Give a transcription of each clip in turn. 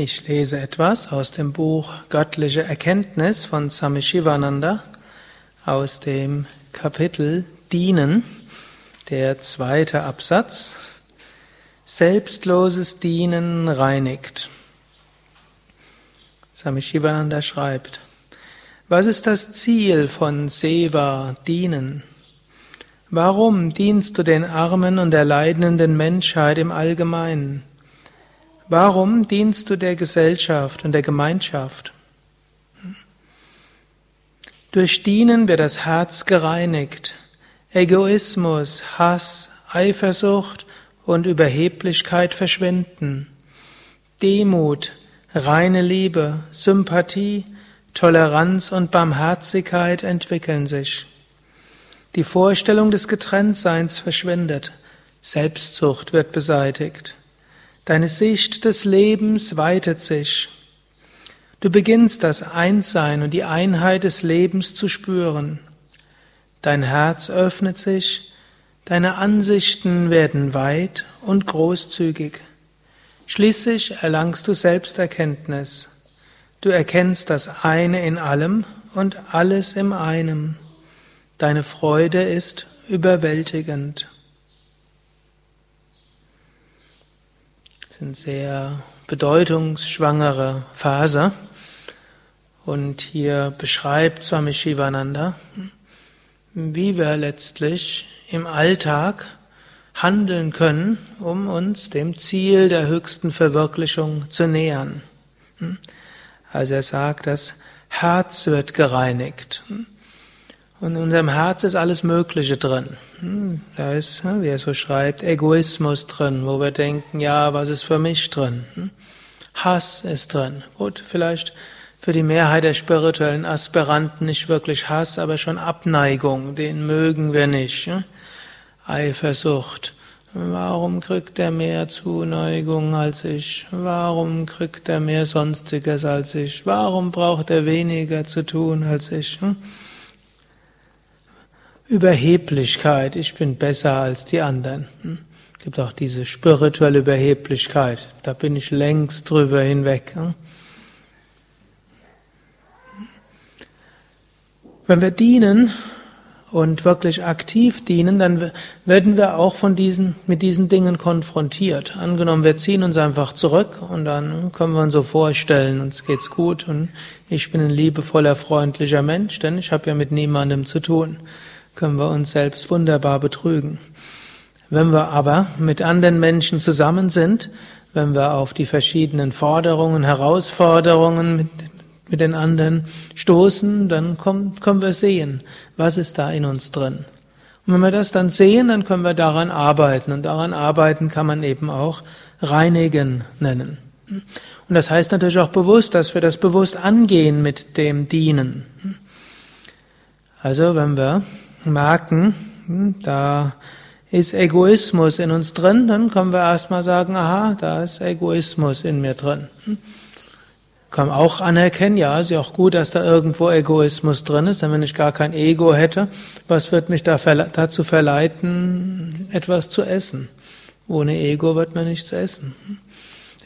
Ich lese etwas aus dem Buch Göttliche Erkenntnis von Swami Shivananda aus dem Kapitel Dienen, der zweite Absatz. Selbstloses Dienen reinigt. Swami Shivananda schreibt, was ist das Ziel von Seva, Dienen? Warum dienst du den Armen und der leidenden Menschheit im Allgemeinen? Warum dienst du der Gesellschaft und der Gemeinschaft? Durch Dienen wird das Herz gereinigt. Egoismus, Hass, Eifersucht und Überheblichkeit verschwinden. Demut, reine Liebe, Sympathie, Toleranz und Barmherzigkeit entwickeln sich. Die Vorstellung des Getrenntseins verschwindet. Selbstzucht wird beseitigt. Deine Sicht des Lebens weitet sich. Du beginnst das Einssein und die Einheit des Lebens zu spüren. Dein Herz öffnet sich, deine Ansichten werden weit und großzügig. Schließlich erlangst du Selbsterkenntnis. Du erkennst das eine in allem und alles im einem. Deine Freude ist überwältigend. Sind sehr bedeutungsschwangere Phase. Und hier beschreibt Swami Shivananda, wie wir letztlich im Alltag handeln können, um uns dem Ziel der höchsten Verwirklichung zu nähern. Also er sagt, das Herz wird gereinigt. Und in unserem Herz ist alles Mögliche drin. Hm, da ist, wie er so schreibt, Egoismus drin, wo wir denken, ja, was ist für mich drin? Hm? Hass ist drin. Gut, vielleicht für die Mehrheit der spirituellen Aspiranten nicht wirklich Hass, aber schon Abneigung, den mögen wir nicht. Eifersucht. Warum kriegt er mehr Zuneigung als ich? Warum kriegt er mehr Sonstiges als ich? Warum braucht er weniger zu tun als ich? Hm? Überheblichkeit, ich bin besser als die anderen. Hm? Es gibt auch diese spirituelle Überheblichkeit, da bin ich längst drüber hinweg. Hm? Wenn wir dienen und wirklich aktiv dienen, dann werden wir auch von diesen, mit diesen Dingen konfrontiert. Angenommen, wir ziehen uns einfach zurück und dann können wir uns so vorstellen, uns geht's gut und ich bin ein liebevoller, freundlicher Mensch, denn ich habe ja mit niemandem zu tun können wir uns selbst wunderbar betrügen. Wenn wir aber mit anderen Menschen zusammen sind, wenn wir auf die verschiedenen Forderungen, Herausforderungen mit, mit den anderen stoßen, dann kommen, können wir sehen, was ist da in uns drin. Und wenn wir das dann sehen, dann können wir daran arbeiten. Und daran arbeiten kann man eben auch reinigen nennen. Und das heißt natürlich auch bewusst, dass wir das bewusst angehen mit dem Dienen. Also wenn wir merken, hm, da ist Egoismus in uns drin, dann können wir erstmal sagen, aha, da ist Egoismus in mir drin. Hm. Kann auch anerkennen, ja, ist ja auch gut, dass da irgendwo Egoismus drin ist, denn wenn ich gar kein Ego hätte, was wird mich da verle dazu verleiten, etwas zu essen? Ohne Ego wird man nichts essen. Hm.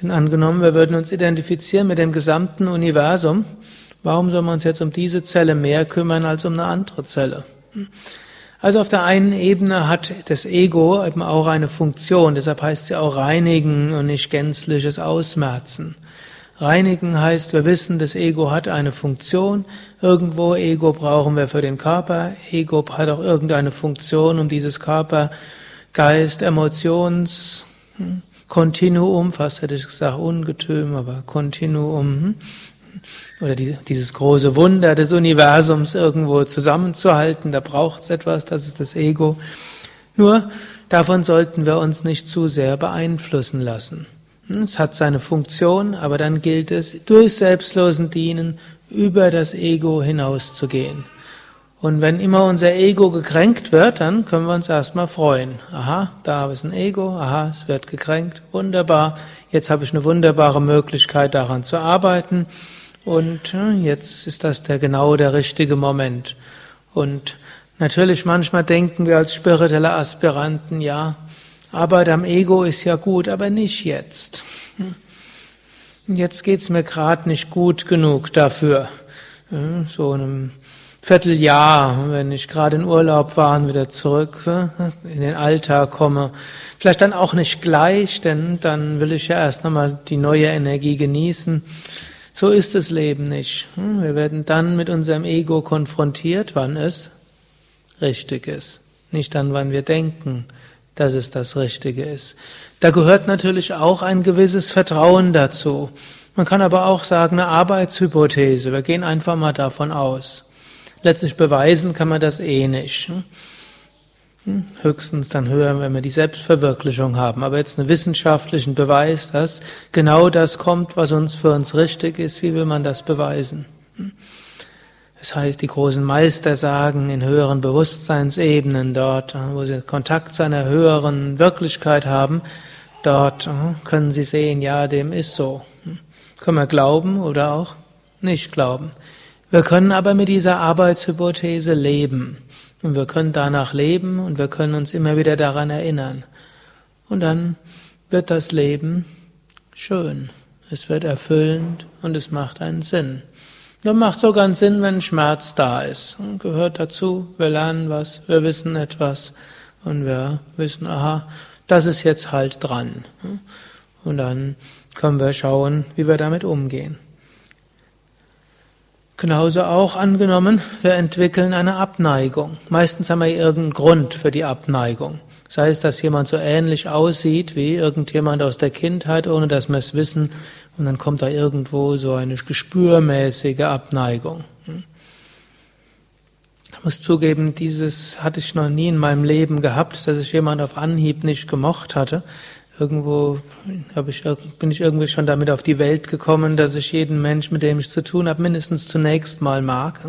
Denn angenommen, wir würden uns identifizieren mit dem gesamten Universum, warum soll man uns jetzt um diese Zelle mehr kümmern als um eine andere Zelle? Also auf der einen Ebene hat das Ego eben auch eine Funktion, deshalb heißt sie auch reinigen und nicht gänzliches Ausmerzen. Reinigen heißt, wir wissen, das Ego hat eine Funktion. Irgendwo Ego brauchen wir für den Körper. Ego hat auch irgendeine Funktion, um dieses Körper, Geist, Emotions, hm, Kontinuum, fast hätte ich gesagt Ungetüm, aber Kontinuum, hm, oder die, dieses große Wunder des Universums irgendwo zusammenzuhalten. Da braucht es etwas, das ist das Ego. Nur davon sollten wir uns nicht zu sehr beeinflussen lassen. Hm, es hat seine Funktion, aber dann gilt es, durch selbstlosen Dienen über das Ego hinauszugehen. Und wenn immer unser Ego gekränkt wird, dann können wir uns erstmal freuen. Aha, da ist ein Ego, aha, es wird gekränkt, wunderbar. Jetzt habe ich eine wunderbare Möglichkeit daran zu arbeiten. Und jetzt ist das der genau der richtige Moment. Und natürlich manchmal denken wir als spirituelle Aspiranten, ja, Arbeit am Ego ist ja gut, aber nicht jetzt. jetzt geht's mir gerade nicht gut genug dafür. So einem Vierteljahr, wenn ich gerade in Urlaub war und wieder zurück in den Alltag komme. Vielleicht dann auch nicht gleich, denn dann will ich ja erst nochmal die neue Energie genießen. So ist das Leben nicht. Wir werden dann mit unserem Ego konfrontiert, wann es richtig ist. Nicht dann, wann wir denken, dass es das Richtige ist. Da gehört natürlich auch ein gewisses Vertrauen dazu. Man kann aber auch sagen, eine Arbeitshypothese. Wir gehen einfach mal davon aus. Letztlich beweisen kann man das eh nicht. Hm? Höchstens dann hören, wenn wir die Selbstverwirklichung haben. Aber jetzt einen wissenschaftlichen Beweis, dass genau das kommt, was uns für uns richtig ist, wie will man das beweisen? Hm? Das heißt, die großen Meister sagen in höheren Bewusstseinsebenen dort, wo sie Kontakt zu einer höheren Wirklichkeit haben, dort können sie sehen, ja, dem ist so. Können wir glauben oder auch nicht glauben. Wir können aber mit dieser Arbeitshypothese leben. Und wir können danach leben und wir können uns immer wieder daran erinnern. Und dann wird das Leben schön. Es wird erfüllend und es macht einen Sinn. Das macht sogar einen Sinn, wenn Schmerz da ist. Und gehört dazu, wir lernen was, wir wissen etwas und wir wissen, aha, das ist jetzt halt dran. Und dann können wir schauen, wie wir damit umgehen. Genauso auch angenommen, wir entwickeln eine Abneigung. Meistens haben wir irgendeinen Grund für die Abneigung. Sei es, dass jemand so ähnlich aussieht wie irgendjemand aus der Kindheit, ohne dass wir es wissen, und dann kommt da irgendwo so eine gespürmäßige Abneigung. Ich muss zugeben, dieses hatte ich noch nie in meinem Leben gehabt, dass ich jemand auf Anhieb nicht gemocht hatte. Irgendwo ich, bin ich irgendwie schon damit auf die Welt gekommen, dass ich jeden Mensch, mit dem ich zu tun habe, mindestens zunächst mal mag.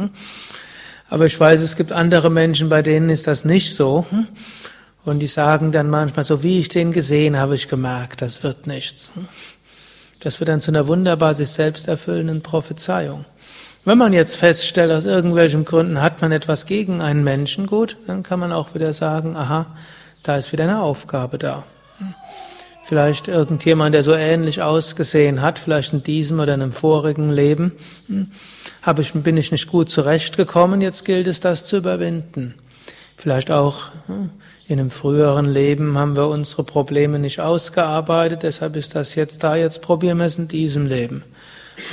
Aber ich weiß, es gibt andere Menschen, bei denen ist das nicht so. Und die sagen dann manchmal, so wie ich den gesehen habe, ich gemerkt, das wird nichts. Das wird dann zu einer wunderbar sich selbst erfüllenden Prophezeiung. Wenn man jetzt feststellt, aus irgendwelchen Gründen hat man etwas gegen einen Menschen, gut, dann kann man auch wieder sagen, aha, da ist wieder eine Aufgabe da. Vielleicht irgendjemand, der so ähnlich ausgesehen hat, vielleicht in diesem oder in einem vorigen Leben, habe ich, bin ich nicht gut zurechtgekommen, jetzt gilt es, das zu überwinden. Vielleicht auch in einem früheren Leben haben wir unsere Probleme nicht ausgearbeitet, deshalb ist das jetzt da, jetzt probieren wir es in diesem Leben.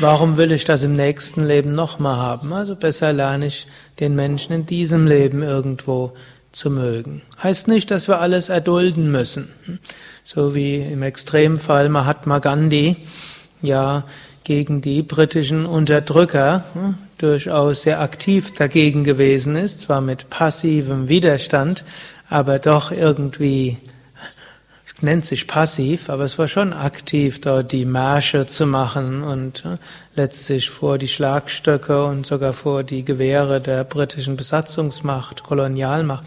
Warum will ich das im nächsten Leben nochmal haben? Also besser lerne ich den Menschen in diesem Leben irgendwo zu mögen. Heißt nicht, dass wir alles erdulden müssen. So wie im Extremfall Mahatma Gandhi ja gegen die britischen Unterdrücker hm, durchaus sehr aktiv dagegen gewesen ist, zwar mit passivem Widerstand, aber doch irgendwie, nennt sich passiv, aber es war schon aktiv, dort die Märsche zu machen und äh, letztlich vor die Schlagstöcke und sogar vor die Gewehre der britischen Besatzungsmacht, Kolonialmacht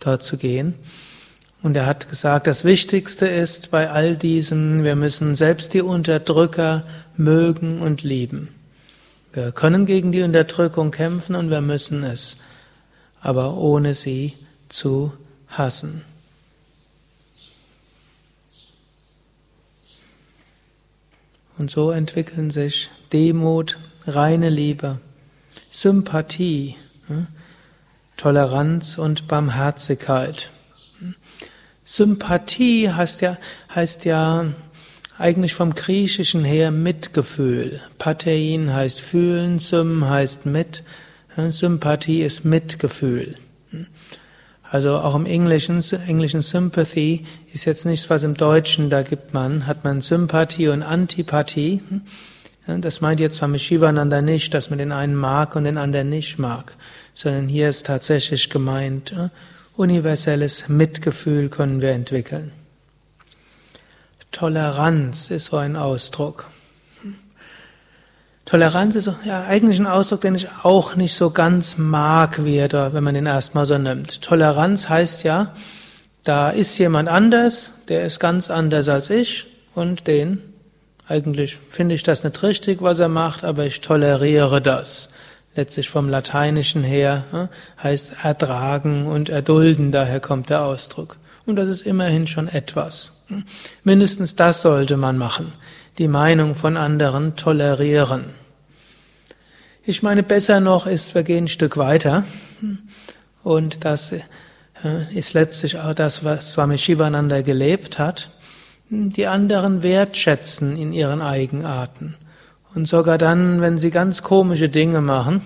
dort zu gehen. Und er hat gesagt, das Wichtigste ist bei all diesen, wir müssen selbst die Unterdrücker mögen und lieben. Wir können gegen die Unterdrückung kämpfen und wir müssen es, aber ohne sie zu hassen. Und so entwickeln sich Demut, reine Liebe, Sympathie, hm, Toleranz und Barmherzigkeit. Sympathie heißt ja, heißt ja eigentlich vom Griechischen her Mitgefühl. Patein heißt fühlen, Sym heißt mit. Sympathie ist Mitgefühl. Also auch im Englischen, englischen Sympathy ist jetzt nichts, was im Deutschen da gibt man, hat man Sympathie und Antipathie. Das meint jetzt Swami Shivananda nicht, dass man den einen mag und den anderen nicht mag, sondern hier ist tatsächlich gemeint, universelles Mitgefühl können wir entwickeln. Toleranz ist so ein Ausdruck. Toleranz ist ja eigentlich ein Ausdruck, den ich auch nicht so ganz mag, wie er wenn man den erstmal so nimmt. Toleranz heißt ja, da ist jemand anders, der ist ganz anders als ich und den, eigentlich finde ich das nicht richtig, was er macht, aber ich toleriere das. Letztlich vom Lateinischen her hm, heißt ertragen und erdulden, daher kommt der Ausdruck. Und das ist immerhin schon etwas. Mindestens das sollte man machen. Die Meinung von anderen tolerieren. Ich meine, besser noch ist, wir gehen ein Stück weiter. Und das ist letztlich auch das, was Swami Shivananda gelebt hat. Die anderen wertschätzen in ihren Eigenarten. Und sogar dann, wenn sie ganz komische Dinge machen,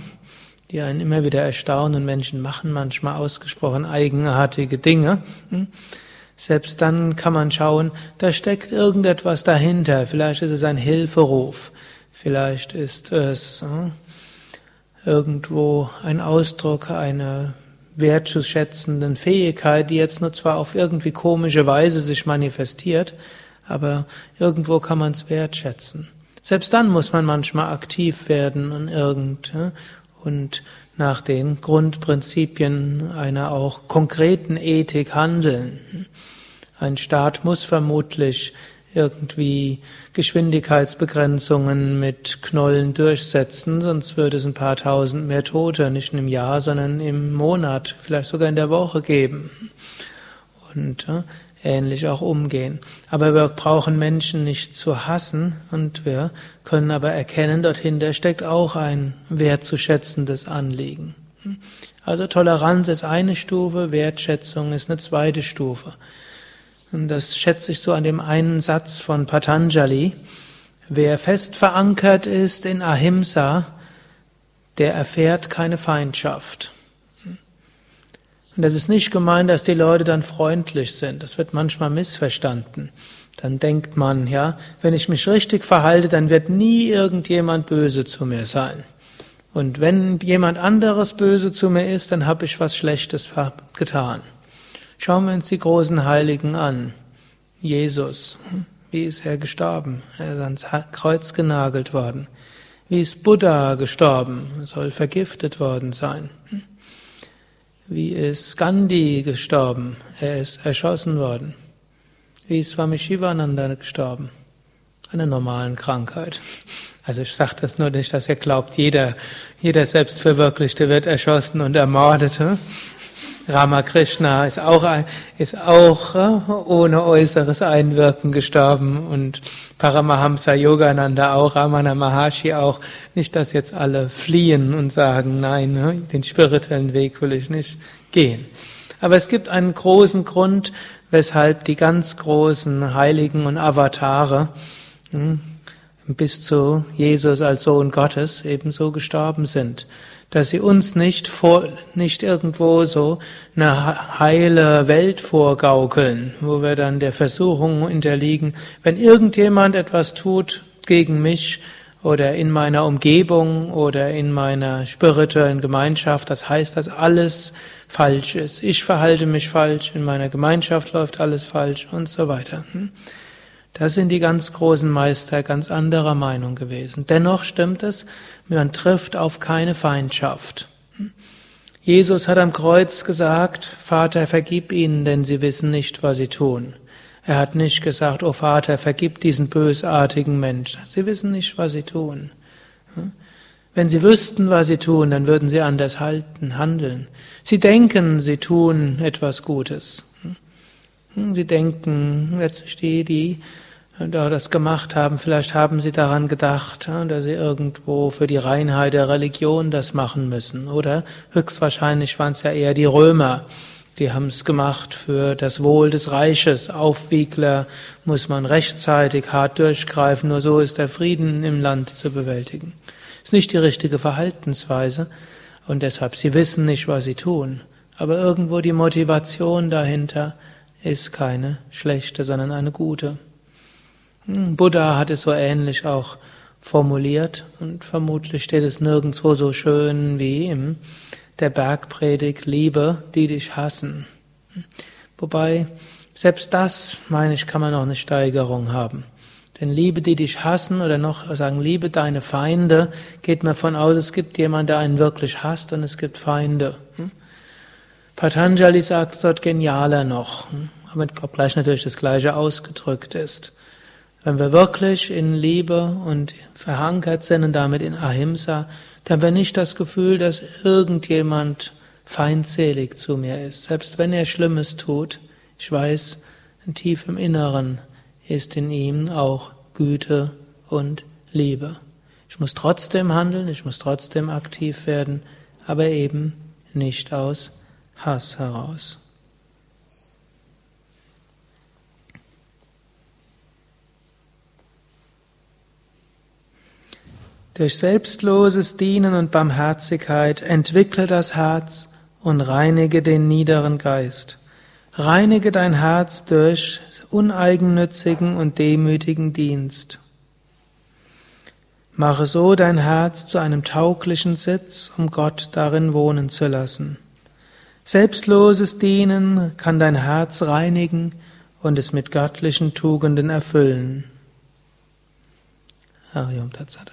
die einen immer wieder erstaunen, Menschen machen manchmal ausgesprochen eigenartige Dinge, selbst dann kann man schauen, da steckt irgendetwas dahinter. Vielleicht ist es ein Hilferuf. Vielleicht ist es irgendwo ein Ausdruck einer wertzuschätzenden Fähigkeit, die jetzt nur zwar auf irgendwie komische Weise sich manifestiert, aber irgendwo kann man es wertschätzen. Selbst dann muss man manchmal aktiv werden und irgend und nach den Grundprinzipien einer auch konkreten Ethik handeln. Ein Staat muss vermutlich irgendwie Geschwindigkeitsbegrenzungen mit Knollen durchsetzen, sonst würde es ein paar tausend mehr Tote nicht im Jahr, sondern im Monat, vielleicht sogar in der Woche geben. Und äh, ähnlich auch umgehen. Aber wir brauchen Menschen nicht zu hassen und wir können aber erkennen, dorthin steckt auch ein wertzuschätzendes Anliegen. Also Toleranz ist eine Stufe, Wertschätzung ist eine zweite Stufe. Und das schätze ich so an dem einen Satz von Patanjali. Wer fest verankert ist in Ahimsa, der erfährt keine Feindschaft. Und das ist nicht gemeint, dass die Leute dann freundlich sind. Das wird manchmal missverstanden. Dann denkt man, ja, wenn ich mich richtig verhalte, dann wird nie irgendjemand böse zu mir sein. Und wenn jemand anderes böse zu mir ist, dann habe ich was Schlechtes getan. Schauen wir uns die großen Heiligen an. Jesus, wie ist er gestorben? Er ist ans Kreuz genagelt worden. Wie ist Buddha gestorben? Er soll vergiftet worden sein. Wie ist Gandhi gestorben? Er ist erschossen worden. Wie ist Swami Shivananda gestorben? Einer normalen Krankheit. Also ich sage das nur nicht, dass ihr glaubt, jeder, jeder Selbstverwirklichte wird erschossen und ermordet. Ramakrishna ist auch, ist auch äh, ohne äußeres Einwirken gestorben und Paramahamsa Yogananda auch, Ramana Maharshi auch. Nicht, dass jetzt alle fliehen und sagen, nein, ne, den spirituellen Weg will ich nicht gehen. Aber es gibt einen großen Grund, weshalb die ganz großen Heiligen und Avatare hm, bis zu Jesus als Sohn Gottes ebenso gestorben sind dass sie uns nicht vor, nicht irgendwo so eine heile Welt vorgaukeln, wo wir dann der Versuchung unterliegen, wenn irgendjemand etwas tut gegen mich oder in meiner Umgebung oder in meiner spirituellen Gemeinschaft, das heißt, dass alles falsch ist. Ich verhalte mich falsch, in meiner Gemeinschaft läuft alles falsch und so weiter. Da sind die ganz großen Meister ganz anderer Meinung gewesen. Dennoch stimmt es, man trifft auf keine Feindschaft. Jesus hat am Kreuz gesagt, Vater, vergib ihnen, denn sie wissen nicht, was sie tun. Er hat nicht gesagt, oh Vater, vergib diesen bösartigen Menschen. Sie wissen nicht, was sie tun. Wenn sie wüssten, was sie tun, dann würden sie anders halten, handeln. Sie denken, sie tun etwas Gutes. Sie denken, letztlich die, die da das gemacht haben, vielleicht haben sie daran gedacht, dass sie irgendwo für die Reinheit der Religion das machen müssen. Oder höchstwahrscheinlich waren es ja eher die Römer, die haben es gemacht für das Wohl des Reiches. Aufwiegler muss man rechtzeitig hart durchgreifen, nur so ist der Frieden im Land zu bewältigen. Ist nicht die richtige Verhaltensweise und deshalb, sie wissen nicht, was sie tun. Aber irgendwo die Motivation dahinter ist keine schlechte, sondern eine gute. Hm, Buddha hat es so ähnlich auch formuliert und vermutlich steht es nirgendwo so schön wie in der Bergpredigt, Liebe, die dich hassen. Wobei, selbst das, meine ich, kann man noch eine Steigerung haben. Denn Liebe, die dich hassen, oder noch sagen, liebe deine Feinde, geht mir von aus, es gibt jemanden, der einen wirklich hasst und es gibt Feinde. Hm? Patanjali sagt es dort genialer noch, hm? aber gleich natürlich das Gleiche ausgedrückt ist. Wenn wir wirklich in Liebe und verankert sind und damit in Ahimsa, dann haben wir nicht das Gefühl, dass irgendjemand feindselig zu mir ist. Selbst wenn er Schlimmes tut, ich weiß, tief im Inneren ist in ihm auch Güte und Liebe. Ich muss trotzdem handeln, ich muss trotzdem aktiv werden, aber eben nicht aus Hass heraus. Durch selbstloses Dienen und Barmherzigkeit entwickle das Herz und reinige den niederen Geist. Reinige dein Herz durch uneigennützigen und demütigen Dienst. Mache so dein Herz zu einem tauglichen Sitz, um Gott darin wohnen zu lassen. Selbstloses Dienen kann dein Herz reinigen und es mit göttlichen Tugenden erfüllen. Hariom Tatsat.